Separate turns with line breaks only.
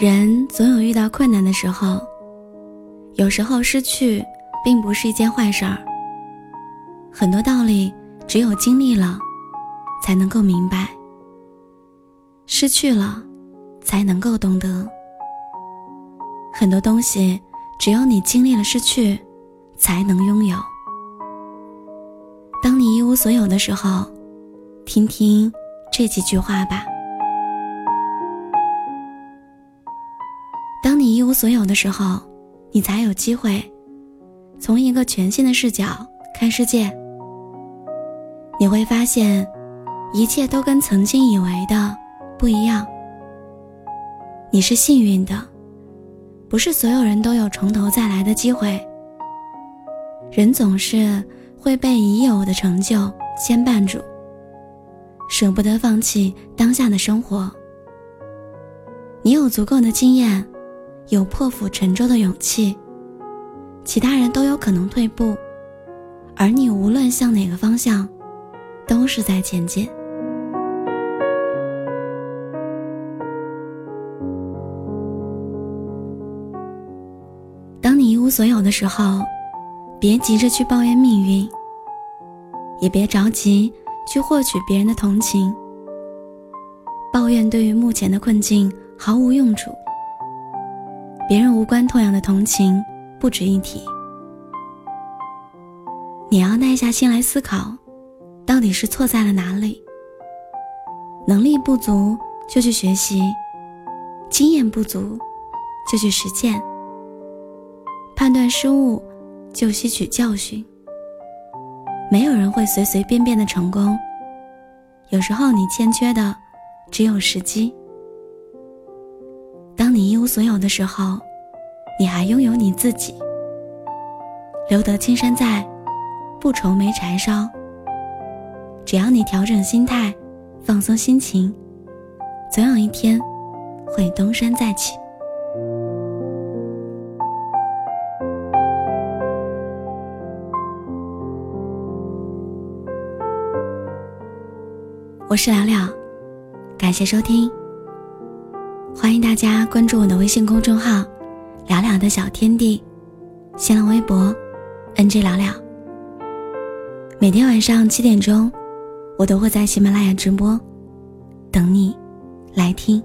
人总有遇到困难的时候，有时候失去并不是一件坏事儿。很多道理只有经历了，才能够明白；失去了，才能够懂得。很多东西只有你经历了失去，才能拥有。当你一无所有的时候，听听这几句话吧。无所有的时候，你才有机会从一个全新的视角看世界。你会发现，一切都跟曾经以为的不一样。你是幸运的，不是所有人都有从头再来的机会。人总是会被已有的成就牵绊住，舍不得放弃当下的生活。你有足够的经验。有破釜沉舟的勇气，其他人都有可能退步，而你无论向哪个方向，都是在前进。当你一无所有的时候，别急着去抱怨命运，也别着急去获取别人的同情。抱怨对于目前的困境毫无用处。别人无关痛痒的同情不值一提。你要耐下心来思考，到底是错在了哪里。能力不足就去学习，经验不足就去实践，判断失误就吸取教训。没有人会随随便便的成功，有时候你欠缺的只有时机。当你一无所有的时候，你还拥有你自己。留得青山在，不愁没柴烧。只要你调整心态，放松心情，总有一天会东山再起。我是聊聊，感谢收听。欢迎大家关注我的微信公众号“聊聊的小天地”，新浪微博 “nj 聊聊”。每天晚上七点钟，我都会在喜马拉雅直播，等你来听。